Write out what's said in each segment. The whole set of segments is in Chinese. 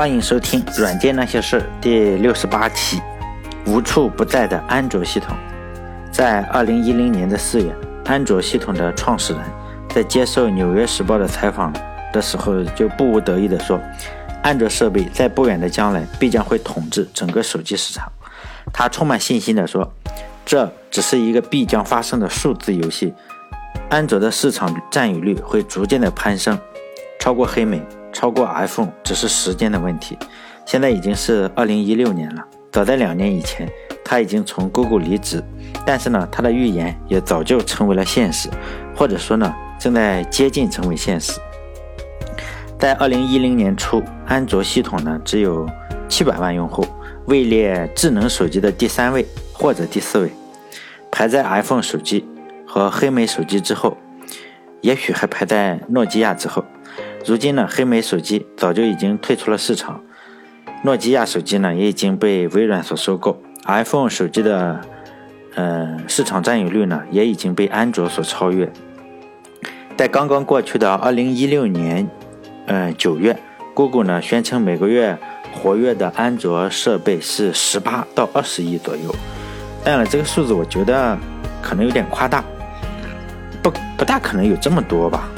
欢迎收听《软件那些事》第六十八期。无处不在的安卓系统，在二零一零年的四月，安卓系统的创始人在接受《纽约时报》的采访的时候，就不无得意地说：“安卓设备在不远的将来必将会统治整个手机市场。”他充满信心地说：“这只是一个必将发生的数字游戏，安卓的市场占有率会逐渐的攀升，超过黑莓，超过 iPhone，只是时间的问题。现在已经是二零一六年了。”早在两年以前，他已经从 Google 离职，但是呢，他的预言也早就成为了现实，或者说呢，正在接近成为现实。在二零一零年初，安卓系统呢只有七百万用户，位列智能手机的第三位或者第四位，排在 iPhone 手机和黑莓手机之后，也许还排在诺基亚之后。如今呢，黑莓手机早就已经退出了市场。诺基亚手机呢也已经被微软所收购，iPhone 手机的呃市场占有率呢也已经被安卓所超越。在刚刚过去的2016年，嗯九月，Google 呢宣称每个月活跃的安卓设备是18到20亿左右。当然了，这个数字我觉得可能有点夸大，不不大可能有这么多吧。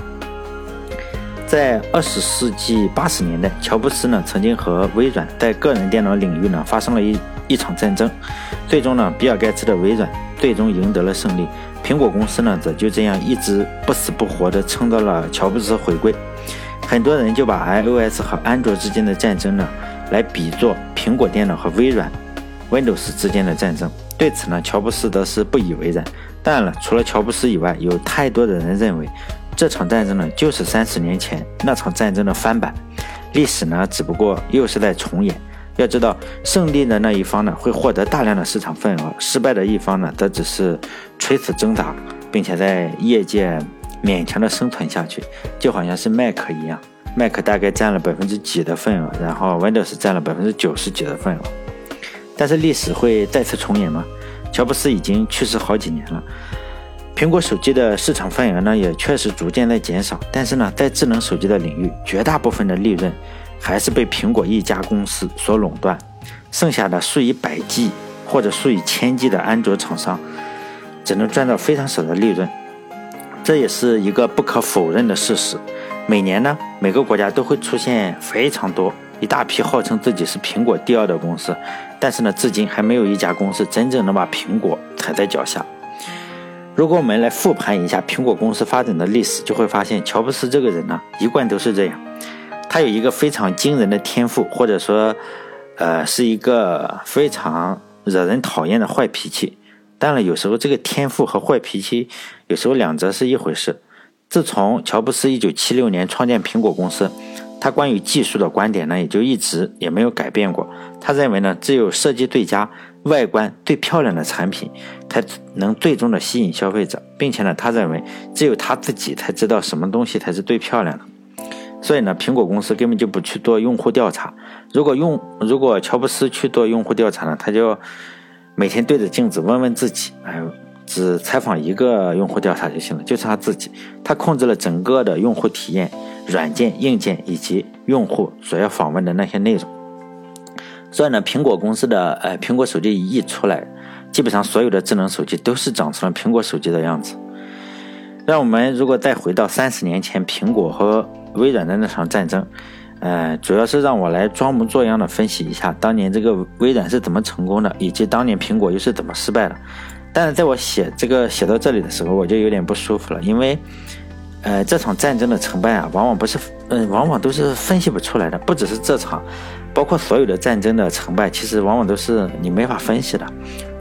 在二十世纪八十年代，乔布斯呢曾经和微软在个人电脑领域呢发生了一一场战争，最终呢，比尔盖茨的微软最终赢得了胜利，苹果公司呢则就这样一直不死不活地撑到了乔布斯回归。很多人就把 iOS 和安卓之间的战争呢来比作苹果电脑和微软 Windows 之间的战争。对此呢，乔布斯则是不以为然。当然了，除了乔布斯以外，有太多的人认为。这场战争呢，就是三十年前那场战争的翻版，历史呢，只不过又是在重演。要知道，胜利的那一方呢，会获得大量的市场份额；失败的一方呢，则只是垂死挣扎，并且在业界勉强的生存下去。就好像是 Mac 一样麦克大概占了百分之几的份额，然后 Windows 占了百分之九十几的份额。但是历史会再次重演吗？乔布斯已经去世好几年了。苹果手机的市场份额呢，也确实逐渐在减少。但是呢，在智能手机的领域，绝大部分的利润还是被苹果一家公司所垄断。剩下的数以百计或者数以千计的安卓厂商，只能赚到非常少的利润。这也是一个不可否认的事实。每年呢，每个国家都会出现非常多一大批号称自己是苹果第二的公司，但是呢，至今还没有一家公司真正能把苹果踩在脚下。如果我们来复盘一下苹果公司发展的历史，就会发现乔布斯这个人呢，一贯都是这样。他有一个非常惊人的天赋，或者说，呃，是一个非常惹人讨厌的坏脾气。当然，有时候这个天赋和坏脾气，有时候两者是一回事。自从乔布斯一九七六年创建苹果公司，他关于技术的观点呢，也就一直也没有改变过。他认为呢，只有设计最佳。外观最漂亮的产品，才能最终的吸引消费者，并且呢，他认为只有他自己才知道什么东西才是最漂亮的。所以呢，苹果公司根本就不去做用户调查。如果用如果乔布斯去做用户调查呢，他就每天对着镜子问问自己，哎，只采访一个用户调查就行了，就是他自己。他控制了整个的用户体验、软件、硬件以及用户所要访问的那些内容。所以呢，苹果公司的呃苹果手机一出来，基本上所有的智能手机都是长成了苹果手机的样子。让我们如果再回到三十年前苹果和微软的那场战争，呃，主要是让我来装模作样的分析一下当年这个微软是怎么成功的，以及当年苹果又是怎么失败的。但是在我写这个写到这里的时候，我就有点不舒服了，因为，呃，这场战争的成败啊，往往不是，嗯，往往都是分析不出来的，不只是这场。包括所有的战争的成败，其实往往都是你没法分析的。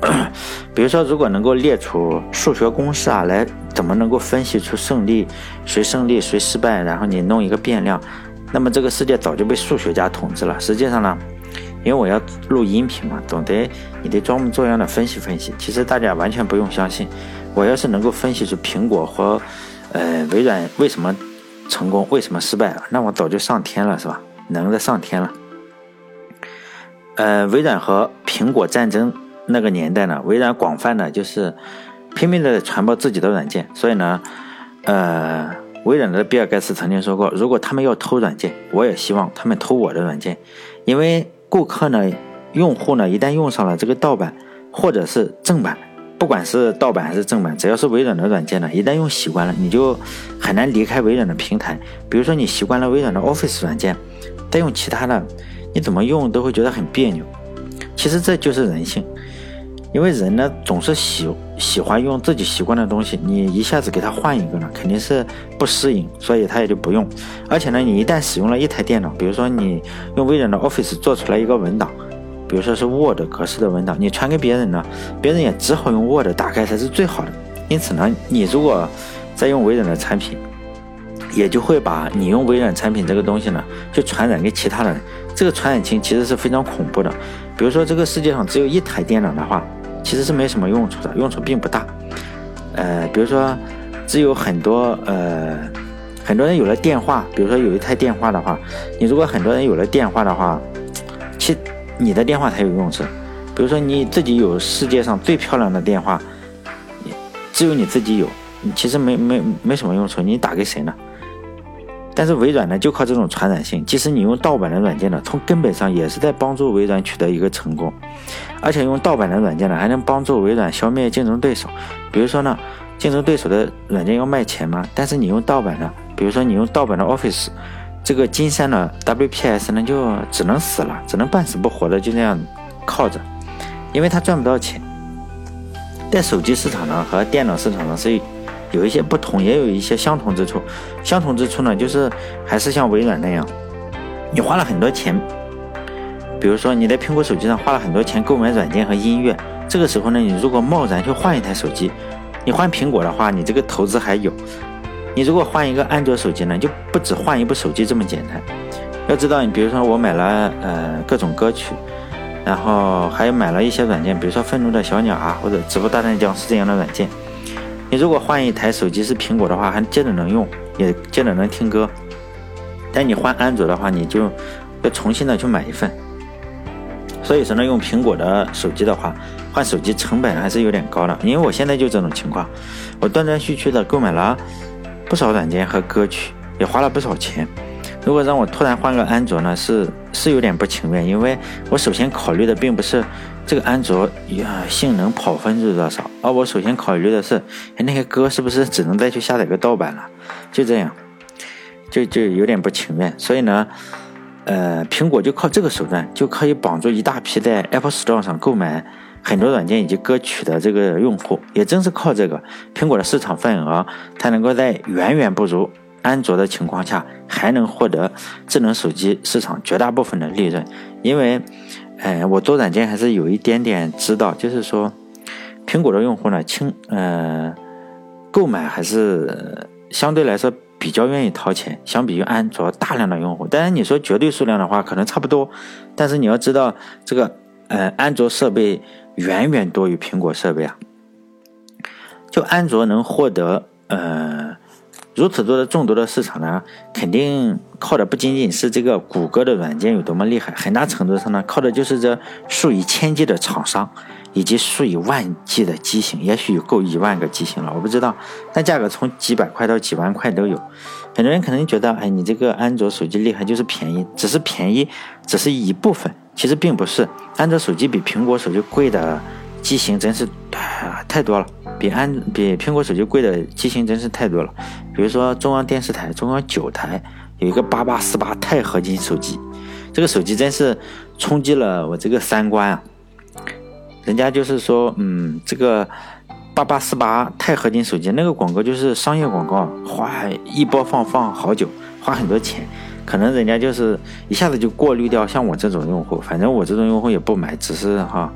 比如说，如果能够列出数学公式啊，来怎么能够分析出胜利谁胜利谁失败，然后你弄一个变量，那么这个世界早就被数学家统治了。实际上呢，因为我要录音频嘛，总得你得装模作样的分析分析。其实大家完全不用相信，我要是能够分析出苹果和呃微软为什么成功，为什么失败了，那我早就上天了，是吧？能的上天了。呃，微软和苹果战争那个年代呢，微软广泛的就是拼命的传播自己的软件，所以呢，呃，微软的比尔盖茨曾经说过，如果他们要偷软件，我也希望他们偷我的软件，因为顾客呢、用户呢，一旦用上了这个盗版或者是正版，不管是盗版还是正版，只要是微软的软件呢，一旦用习惯了，你就很难离开微软的平台。比如说你习惯了微软的 Office 软件，再用其他的，你怎么用都会觉得很别扭。其实这就是人性。因为人呢总是喜喜欢用自己习惯的东西，你一下子给他换一个呢，肯定是不适应，所以他也就不用。而且呢，你一旦使用了一台电脑，比如说你用微软的 Office 做出来一个文档，比如说是 Word 格式的文档，你传给别人呢，别人也只好用 Word 打开才是最好的。因此呢，你如果在用微软的产品，也就会把你用微软产品这个东西呢，就传染给其他人。这个传染性其实是非常恐怖的。比如说这个世界上只有一台电脑的话。其实是没什么用处的，用处并不大。呃，比如说，只有很多呃很多人有了电话，比如说有一台电话的话，你如果很多人有了电话的话，其你的电话才有用处。比如说你自己有世界上最漂亮的电话，你只有你自己有，你其实没没没什么用处，你打给谁呢？但是微软呢，就靠这种传染性，即使你用盗版的软件呢，从根本上也是在帮助微软取得一个成功。而且用盗版的软件呢，还能帮助微软消灭竞争对手。比如说呢，竞争对手的软件要卖钱嘛，但是你用盗版的，比如说你用盗版的 Office，这个金山的 WPS 呢就只能死了，只能半死不活的就这样靠着，因为它赚不到钱。在手机市场呢和电脑市场上是。有一些不同，也有一些相同之处。相同之处呢，就是还是像微软那样，你花了很多钱，比如说你在苹果手机上花了很多钱购买软件和音乐，这个时候呢，你如果贸然去换一台手机，你换苹果的话，你这个投资还有；你如果换一个安卓手机呢，就不止换一部手机这么简单。要知道，你比如说我买了呃各种歌曲，然后还买了一些软件，比如说愤怒的小鸟啊，或者直播大战僵尸这样的软件。你如果换一台手机是苹果的话，还接着能用，也接着能听歌。但你换安卓的话，你就要重新的去买一份。所以说呢，用苹果的手机的话，换手机成本还是有点高的。因为我现在就这种情况，我断断续续的购买了不少软件和歌曲，也花了不少钱。如果让我突然换个安卓呢，是是有点不情愿，因为我首先考虑的并不是。这个安卓呀，性能跑分是多少？而我首先考虑的是，那些歌是不是只能再去下载个盗版了？就这样，就就有点不情愿。所以呢，呃，苹果就靠这个手段就可以绑住一大批在 Apple Store 上购买很多软件以及歌曲的这个用户。也正是靠这个，苹果的市场份额才能够在远远不如安卓的情况下，还能获得智能手机市场绝大部分的利润，因为。呃，我做软件还是有一点点知道，就是说，苹果的用户呢，轻呃，购买还是相对来说比较愿意掏钱，相比于安卓大量的用户。当然你说绝对数量的话，可能差不多，但是你要知道，这个呃，安卓设备远远多于苹果设备啊。就安卓能获得呃。如此多的众多的市场呢，肯定靠的不仅仅是这个谷歌的软件有多么厉害，很大程度上呢，靠的就是这数以千计的厂商以及数以万计的机型，也许有够一万个机型了，我不知道。但价格从几百块到几万块都有。很多人可能觉得，哎，你这个安卓手机厉害就是便宜，只是便宜，只是一部分，其实并不是。安卓手机比苹果手机贵的机型真是太多了。比安比苹果手机贵的机型真是太多了，比如说中央电视台中央九台有一个八八四八钛合金手机，这个手机真是冲击了我这个三观啊！人家就是说，嗯，这个八八四八钛合金手机那个广告就是商业广告，花一播放放好久，花很多钱，可能人家就是一下子就过滤掉像我这种用户，反正我这种用户也不买，只是哈。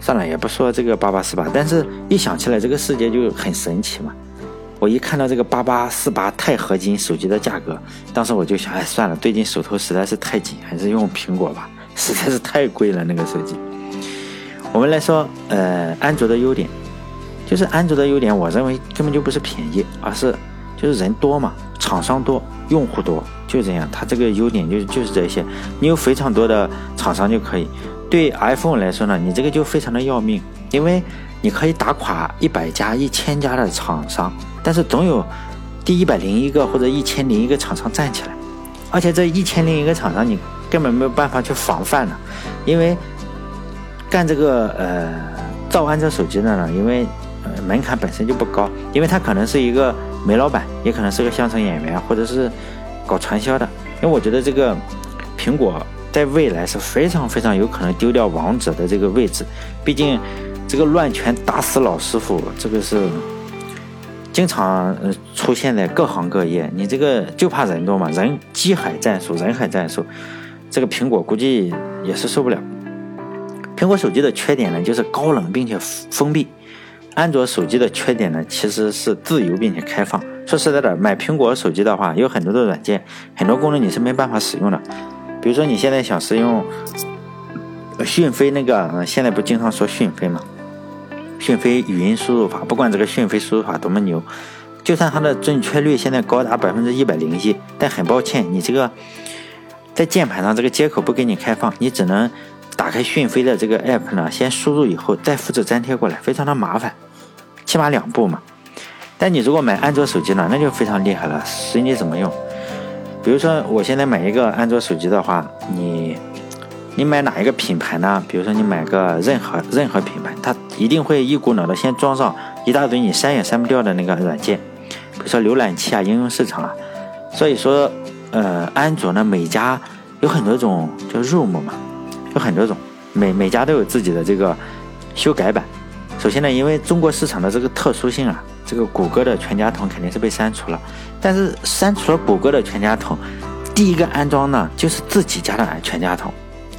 算了，也不说这个八八四八，但是一想起来这个世界就很神奇嘛。我一看到这个八八四八钛合金手机的价格，当时我就想，哎，算了，最近手头实在是太紧，还是用苹果吧，实在是太贵了那个手机。我们来说，呃，安卓的优点，就是安卓的优点，我认为根本就不是便宜，而是就是人多嘛，厂商多，用户多，就这样，它这个优点就就是这些，你有非常多的厂商就可以。对 iPhone 来说呢，你这个就非常的要命，因为你可以打垮一百家、一千家的厂商，但是总有第一百零一个或者一千零一个厂商站起来，而且这一千零一个厂商，你根本没有办法去防范了。因为干这个呃造安卓手机的呢，因为呃门槛本身就不高，因为它可能是一个煤老板，也可能是个相声演员，或者是搞传销的。因为我觉得这个苹果在未来是非常非常有可能丢掉王者的这个位置，毕竟这个乱拳打死老师傅，这个是。经常出现在各行各业，你这个就怕人多嘛，人机海战术，人海战术，这个苹果估计也是受不了。苹果手机的缺点呢，就是高冷并且封闭；安卓手机的缺点呢，其实是自由并且开放。说实在的，买苹果手机的话，有很多的软件，很多功能你是没办法使用的。比如说你现在想使用讯飞那个，现在不经常说讯飞吗？讯飞语音输入法，不管这个讯飞输入法多么牛，就算它的准确率现在高达百分之一百零一，但很抱歉，你这个在键盘上这个接口不给你开放，你只能打开讯飞的这个 app 呢，先输入以后再复制粘贴过来，非常的麻烦，起码两步嘛。但你如果买安卓手机呢，那就非常厉害了，随你怎么用。比如说我现在买一个安卓手机的话，你。你买哪一个品牌呢？比如说你买个任何任何品牌，它一定会一股脑的先装上一大堆你删也删不掉的那个软件，比如说浏览器啊、应用市场啊。所以说，呃，安卓呢，每家有很多种叫 ROM 嘛，有很多种，每每家都有自己的这个修改版。首先呢，因为中国市场的这个特殊性啊，这个谷歌的全家桶肯定是被删除了。但是删除了谷歌的全家桶，第一个安装呢，就是自己家的全家桶。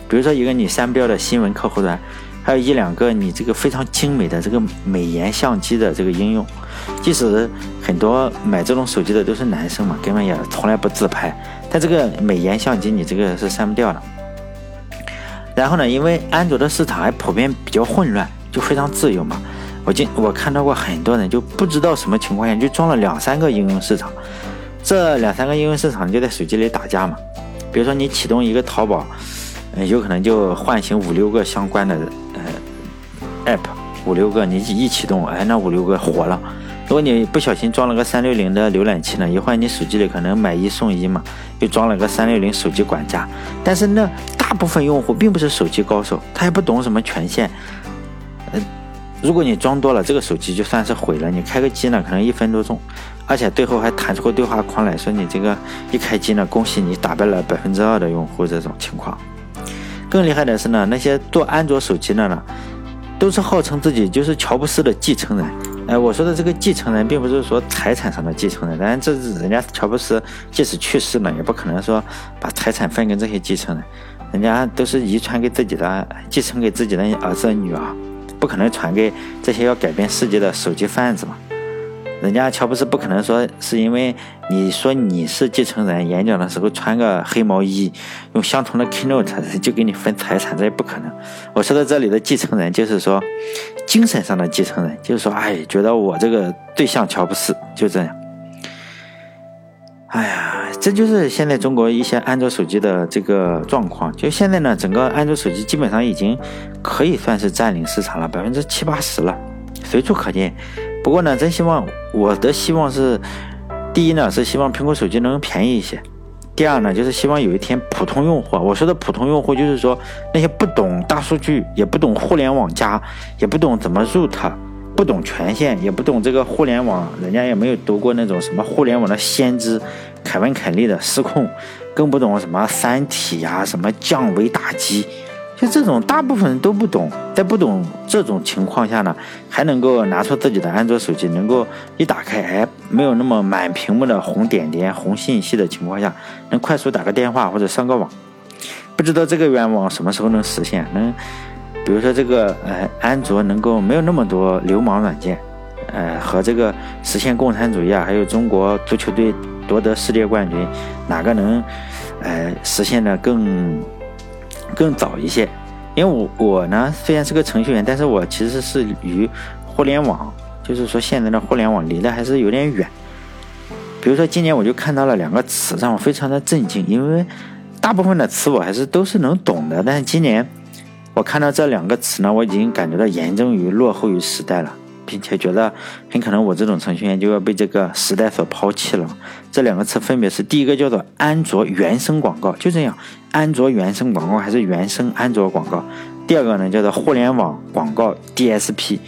比如说一个你删不掉的新闻客户端，还有一两个你这个非常精美的这个美颜相机的这个应用，即使很多买这种手机的都是男生嘛，根本也从来不自拍，但这个美颜相机你这个是删不掉的。然后呢，因为安卓的市场还普遍比较混乱，就非常自由嘛。我今我看到过很多人就不知道什么情况下就装了两三个应用市场，这两三个应用市场就在手机里打架嘛。比如说你启动一个淘宝。有可能就唤醒五六个相关的呃 app，五六个你一启动，哎，那五六个火了。如果你不小心装了个三六零的浏览器呢，一会儿你手机里可能买一送一嘛，又装了个三六零手机管家。但是呢，大部分用户并不是手机高手，他也不懂什么权限。呃，如果你装多了，这个手机就算是毁了。你开个机呢，可能一分多钟，而且最后还弹出个对话框来说你这个一开机呢，恭喜你打败了百分之二的用户这种情况。更厉害的是呢，那些做安卓手机的呢，都是号称自己就是乔布斯的继承人。哎，我说的这个继承人，并不是说财产上的继承人，当然这是人家乔布斯即使去世了，也不可能说把财产分给这些继承人，人家都是遗传给自己的，继承给自己的儿子女儿，不可能传给这些要改变世界的手机贩子嘛。人家乔布斯不可能说是因为你说你是继承人，演讲的时候穿个黑毛衣，用相同的 keynote 就给你分财产，这也不可能。我说的这里的继承人，就是说精神上的继承人，就是说，哎，觉得我这个最像乔布斯，就这样。哎呀，这就是现在中国一些安卓手机的这个状况。就现在呢，整个安卓手机基本上已经可以算是占领市场了，百分之七八十了，随处可见。不过呢，真希望我的希望是，第一呢是希望苹果手机能便宜一些，第二呢就是希望有一天普通用户，我说的普通用户就是说那些不懂大数据，也不懂互联网加，也不懂怎么 root，不懂权限，也不懂这个互联网，人家也没有读过那种什么互联网的先知凯文凯利的失控，更不懂什么三体呀，什么降维打击。就这种大部分人都不懂，在不懂这种情况下呢，还能够拿出自己的安卓手机，能够一打开，哎，没有那么满屏幕的红点点、红信息的情况下，能快速打个电话或者上个网。不知道这个愿望什么时候能实现？能，比如说这个，呃，安卓能够没有那么多流氓软件，呃，和这个实现共产主义啊，还有中国足球队夺得世界冠军，哪个能，呃，实现的更？更早一些，因为我我呢虽然是个程序员，但是我其实是与互联网，就是说现在的互联网离得还是有点远。比如说今年我就看到了两个词，让我非常的震惊，因为大部分的词我还是都是能懂的，但是今年我看到这两个词呢，我已经感觉到严重于落后于时代了。并且觉得很可能我这种程序员就要被这个时代所抛弃了。这两个词分别是：第一个叫做安卓原生广告，就这样，安卓原生广告还是原生安卓广告；第二个呢叫做互联网广告 DSP。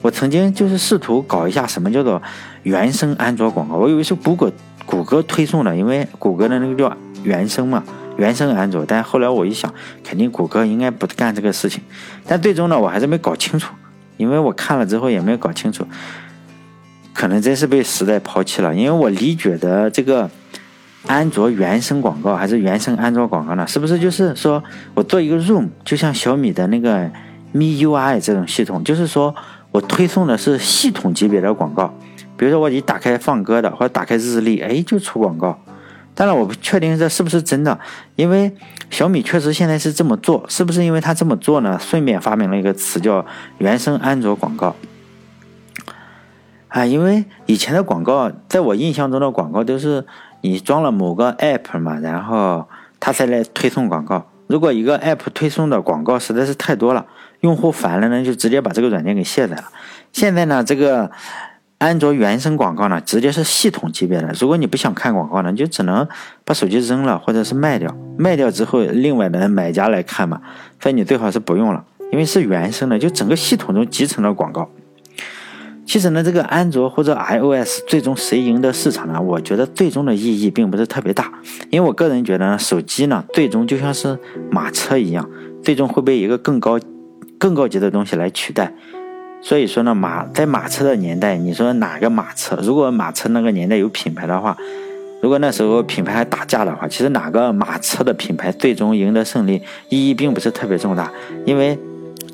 我曾经就是试图搞一下什么叫做原生安卓广告，我以为是谷歌谷歌推送的，因为谷歌的那个叫原生嘛。原生安卓，但后来我一想，肯定谷歌应该不干这个事情。但最终呢，我还是没搞清楚，因为我看了之后也没有搞清楚，可能真是被时代抛弃了。因为我理解的这个安卓原生广告还是原生安卓广告呢？是不是就是说我做一个 Room，就像小米的那个 MIUI 这种系统，就是说我推送的是系统级别的广告，比如说我一打开放歌的，或者打开日历，哎，就出广告。当然，我不确定这是不是真的，因为小米确实现在是这么做，是不是因为他这么做呢？顺便发明了一个词叫“原生安卓广告”。啊，因为以前的广告，在我印象中的广告都是你装了某个 app 嘛，然后它才来推送广告。如果一个 app 推送的广告实在是太多了，用户烦了呢，就直接把这个软件给卸载了。现在呢，这个。安卓原生广告呢，直接是系统级别的。如果你不想看广告呢，就只能把手机扔了，或者是卖掉。卖掉之后，另外的买家来看嘛。所以你最好是不用了，因为是原生的，就整个系统中集成的广告。其实呢，这个安卓或者 iOS 最终谁赢得市场呢？我觉得最终的意义并不是特别大，因为我个人觉得呢，手机呢，最终就像是马车一样，最终会被一个更高、更高级的东西来取代。所以说呢，马在马车的年代，你说哪个马车？如果马车那个年代有品牌的话，如果那时候品牌还打架的话，其实哪个马车的品牌最终赢得胜利，意义并不是特别重大，因为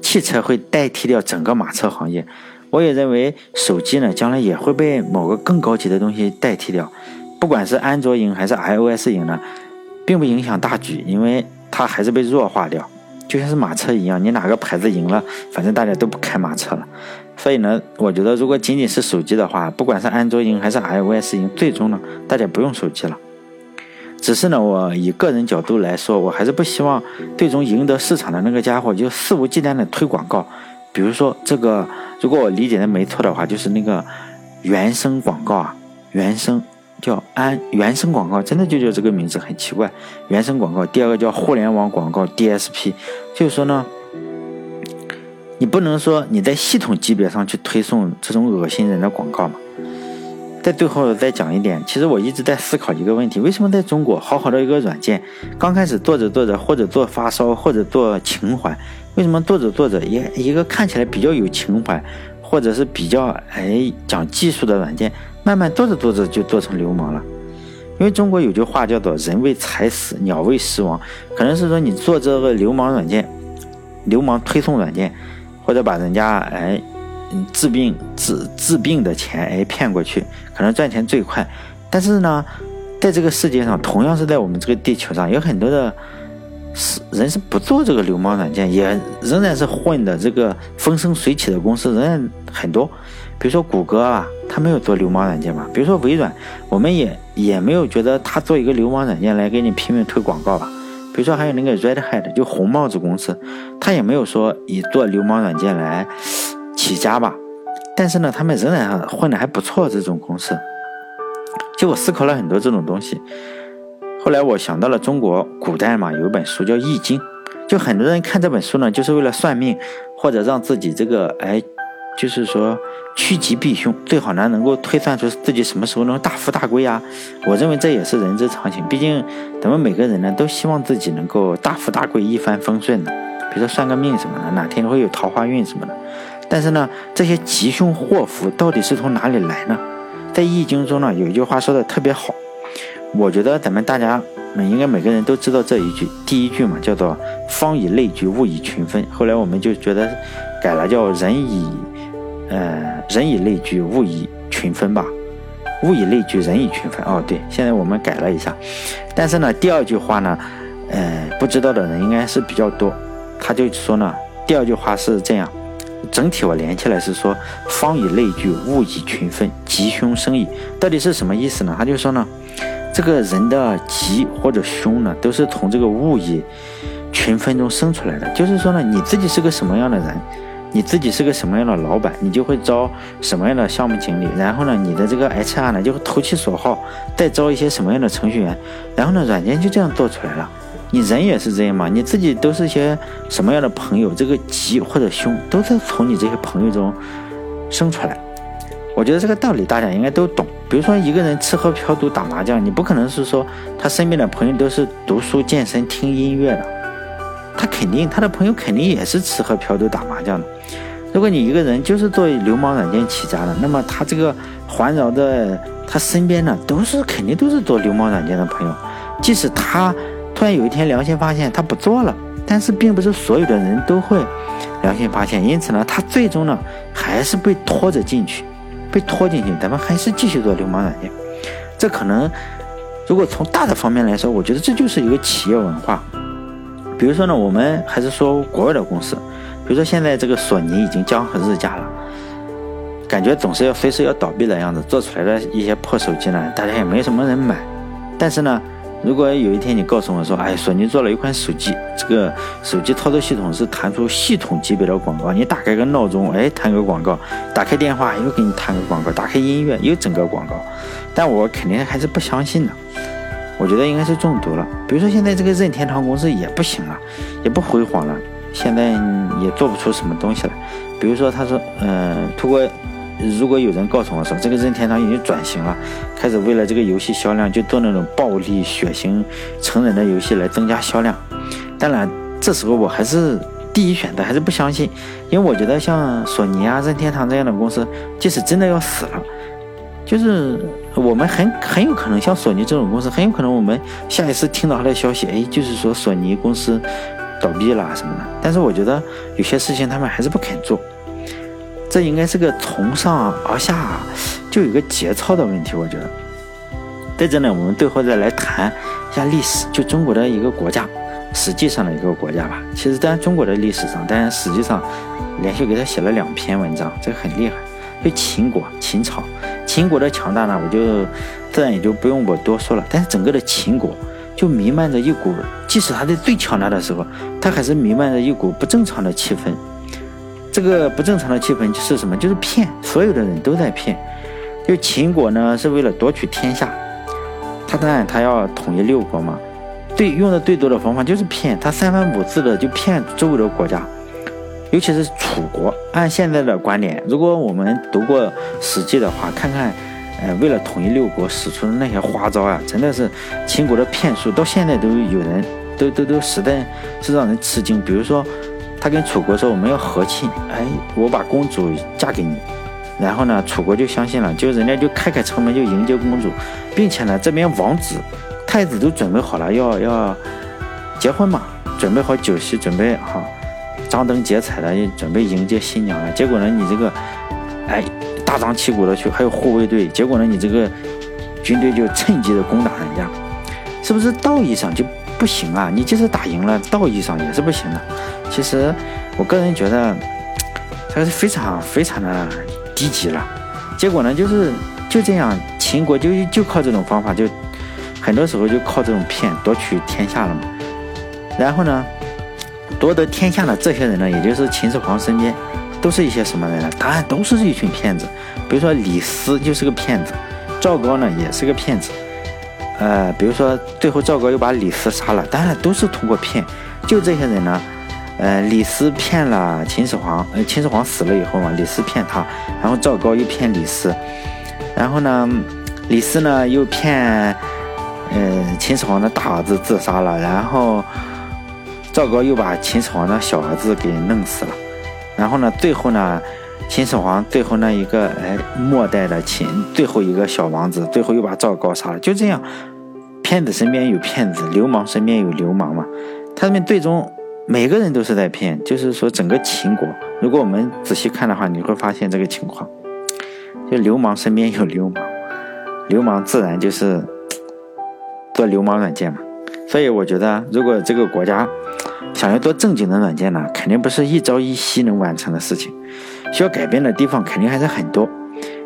汽车会代替掉整个马车行业。我也认为手机呢，将来也会被某个更高级的东西代替掉，不管是安卓赢还是 iOS 赢呢，并不影响大局，因为它还是被弱化掉。就像是马车一样，你哪个牌子赢了，反正大家都不开马车了。所以呢，我觉得如果仅仅是手机的话，不管是安卓赢还是 iOS 赢，最终呢，大家不用手机了。只是呢，我以个人角度来说，我还是不希望最终赢得市场的那个家伙就肆无忌惮的推广告。比如说这个，如果我理解的没错的话，就是那个原生广告啊，原生。叫安原生广告，真的就叫这个名字，很奇怪。原生广告，第二个叫互联网广告 DSP，就是说呢，你不能说你在系统级别上去推送这种恶心人的广告嘛。在最后再讲一点，其实我一直在思考一个问题：为什么在中国好好的一个软件，刚开始做着做着，或者做发烧，或者做情怀，为什么做着做着，一一个看起来比较有情怀，或者是比较哎讲技术的软件？慢慢做着做着就做成流氓了，因为中国有句话叫做“人为财死，鸟为食亡”，可能是说你做这个流氓软件、流氓推送软件，或者把人家哎治病治治病的钱哎骗过去，可能赚钱最快。但是呢，在这个世界上，同样是在我们这个地球上，有很多的是人是不做这个流氓软件，也仍然是混的这个风生水起的公司仍然很多。比如说谷歌啊，他没有做流氓软件吧？比如说微软，我们也也没有觉得他做一个流氓软件来给你拼命推广告吧？比如说还有那个 Red Hat，就红帽子公司，他也没有说以做流氓软件来起家吧？但是呢，他们仍然混得还不错。这种公司，就我思考了很多这种东西。后来我想到了中国古代嘛，有一本书叫《易经》，就很多人看这本书呢，就是为了算命，或者让自己这个哎。就是说趋吉避凶，最好呢能够推算出自己什么时候能大富大贵啊！我认为这也是人之常情，毕竟咱们每个人呢都希望自己能够大富大贵、一帆风顺的。比如说算个命什么的，哪天会有桃花运什么的。但是呢，这些吉凶祸福到底是从哪里来呢？在《易经》中呢有一句话说的特别好，我觉得咱们大家应该每个人都知道这一句，第一句嘛叫做“方以类聚，物以群分”。后来我们就觉得改了，叫“人以”。呃，人以类聚，物以群分吧。物以类聚，人以群分。哦，对，现在我们改了一下。但是呢，第二句话呢，呃，不知道的人应该是比较多。他就说呢，第二句话是这样，整体我连起来是说，方以类聚，物以群分，吉凶生矣。到底是什么意思呢？他就说呢，这个人的吉或者凶呢，都是从这个物以群分中生出来的。就是说呢，你自己是个什么样的人？你自己是个什么样的老板，你就会招什么样的项目经理。然后呢，你的这个 HR 呢就会投其所好，再招一些什么样的程序员。然后呢，软件就这样做出来了。你人也是这样嘛，你自己都是些什么样的朋友，这个吉或者凶都是从你这些朋友中生出来。我觉得这个道理大家应该都懂。比如说一个人吃喝嫖赌打麻将，你不可能是说他身边的朋友都是读书健身听音乐的。他肯定，他的朋友肯定也是吃喝嫖赌打麻将的。如果你一个人就是做流氓软件起家的，那么他这个环绕的他身边呢，都是肯定都是做流氓软件的朋友。即使他突然有一天良心发现他不做了，但是并不是所有的人都会良心发现，因此呢，他最终呢还是被拖着进去，被拖进去，咱们还是继续做流氓软件。这可能，如果从大的方面来说，我觉得这就是一个企业文化。比如说呢，我们还是说国外的公司，比如说现在这个索尼已经江河日下了，感觉总是要随时要倒闭的样子，做出来的一些破手机呢，大家也没什么人买。但是呢，如果有一天你告诉我说，哎，索尼做了一款手机，这个手机操作系统是弹出系统级别的广告，你打开个闹钟，哎，弹个广告；打开电话又给你弹个广告；打开音乐又整个广告，但我肯定还是不相信的。我觉得应该是中毒了。比如说现在这个任天堂公司也不行了，也不辉煌了，现在也做不出什么东西来。比如说他说，嗯，通过如果有人告诉我说这个任天堂已经转型了，开始为了这个游戏销量就做那种暴力血腥成人的游戏来增加销量。当然，这时候我还是第一选择还是不相信，因为我觉得像索尼啊、任天堂这样的公司，即使真的要死了。就是我们很很有可能像索尼这种公司，很有可能我们下一次听到他的消息，哎，就是说索尼公司倒闭了什么的。但是我觉得有些事情他们还是不肯做，这应该是个从上而下就有个节操的问题。我觉得在这呢，我们最后再来谈一下历史，就中国的一个国家，实际上的一个国家吧。其实在中国的历史上，但实际上连续给他写了两篇文章，这个很厉害。就秦国，秦朝。秦国的强大呢，我就自然也就不用我多说了。但是整个的秦国就弥漫着一股，即使他在最强大的时候，他还是弥漫着一股不正常的气氛。这个不正常的气氛就是什么？就是骗，所有的人都在骗。就秦国呢，是为了夺取天下，他当然他要统一六国嘛，最用的最多的方法就是骗，他三番五次的就骗周围的国家。尤其是楚国，按现在的观点，如果我们读过《史记》的话，看看，呃，为了统一六国使出的那些花招啊，真的是秦国的骗术，到现在都有人都都都实在是让人吃惊。比如说，他跟楚国说我们要和亲，哎，我把公主嫁给你，然后呢，楚国就相信了，就人家就开开城门就迎接公主，并且呢，这边王子、太子都准备好了要要结婚嘛，准备好酒席，准备好。张灯结彩的准备迎接新娘了，结果呢，你这个，哎，大张旗鼓的去，还有护卫队，结果呢，你这个军队就趁机的攻打人家，是不是道义上就不行啊？你即使打赢了，道义上也是不行的。其实我个人觉得，这是非常非常的低级了。结果呢，就是就这样，秦国就就靠这种方法，就很多时候就靠这种骗夺取天下了嘛。然后呢？夺得天下的这些人呢，也就是秦始皇身边，都是一些什么人呢？答案都是一群骗子。比如说李斯就是个骗子，赵高呢也是个骗子。呃，比如说最后赵高又把李斯杀了，当然都是通过骗。就这些人呢，呃，李斯骗了秦始皇，呃，秦始皇死了以后嘛，李斯骗他，然后赵高又骗李斯，然后呢，李斯呢又骗，呃，秦始皇的大儿子自杀了，然后。赵高又把秦始皇的小儿子给弄死了，然后呢，最后呢，秦始皇最后那一个哎末代的秦最后一个小王子，最后又把赵高杀了。就这样，骗子身边有骗子，流氓身边有流氓嘛。他们最终每个人都是在骗，就是说整个秦国，如果我们仔细看的话，你会发现这个情况，就流氓身边有流氓，流氓自然就是做流氓软件嘛。所以我觉得，如果这个国家，想要做正经的软件呢，肯定不是一朝一夕能完成的事情，需要改变的地方肯定还是很多。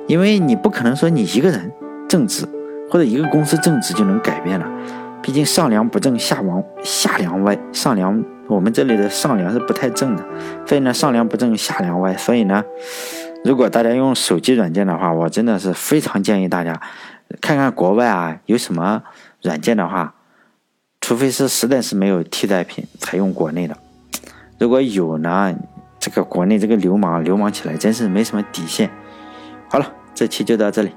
因为你不可能说你一个人正直，或者一个公司正直就能改变了。毕竟上梁不正下王下梁歪，上梁我们这里的上梁是不太正的，所以呢上梁不正下梁歪，所以呢，如果大家用手机软件的话，我真的是非常建议大家看看国外啊有什么软件的话，除非是实在是没有替代品，才用国内的。如果有呢，这个国内这个流氓流氓起来真是没什么底线。好了，这期就到这里。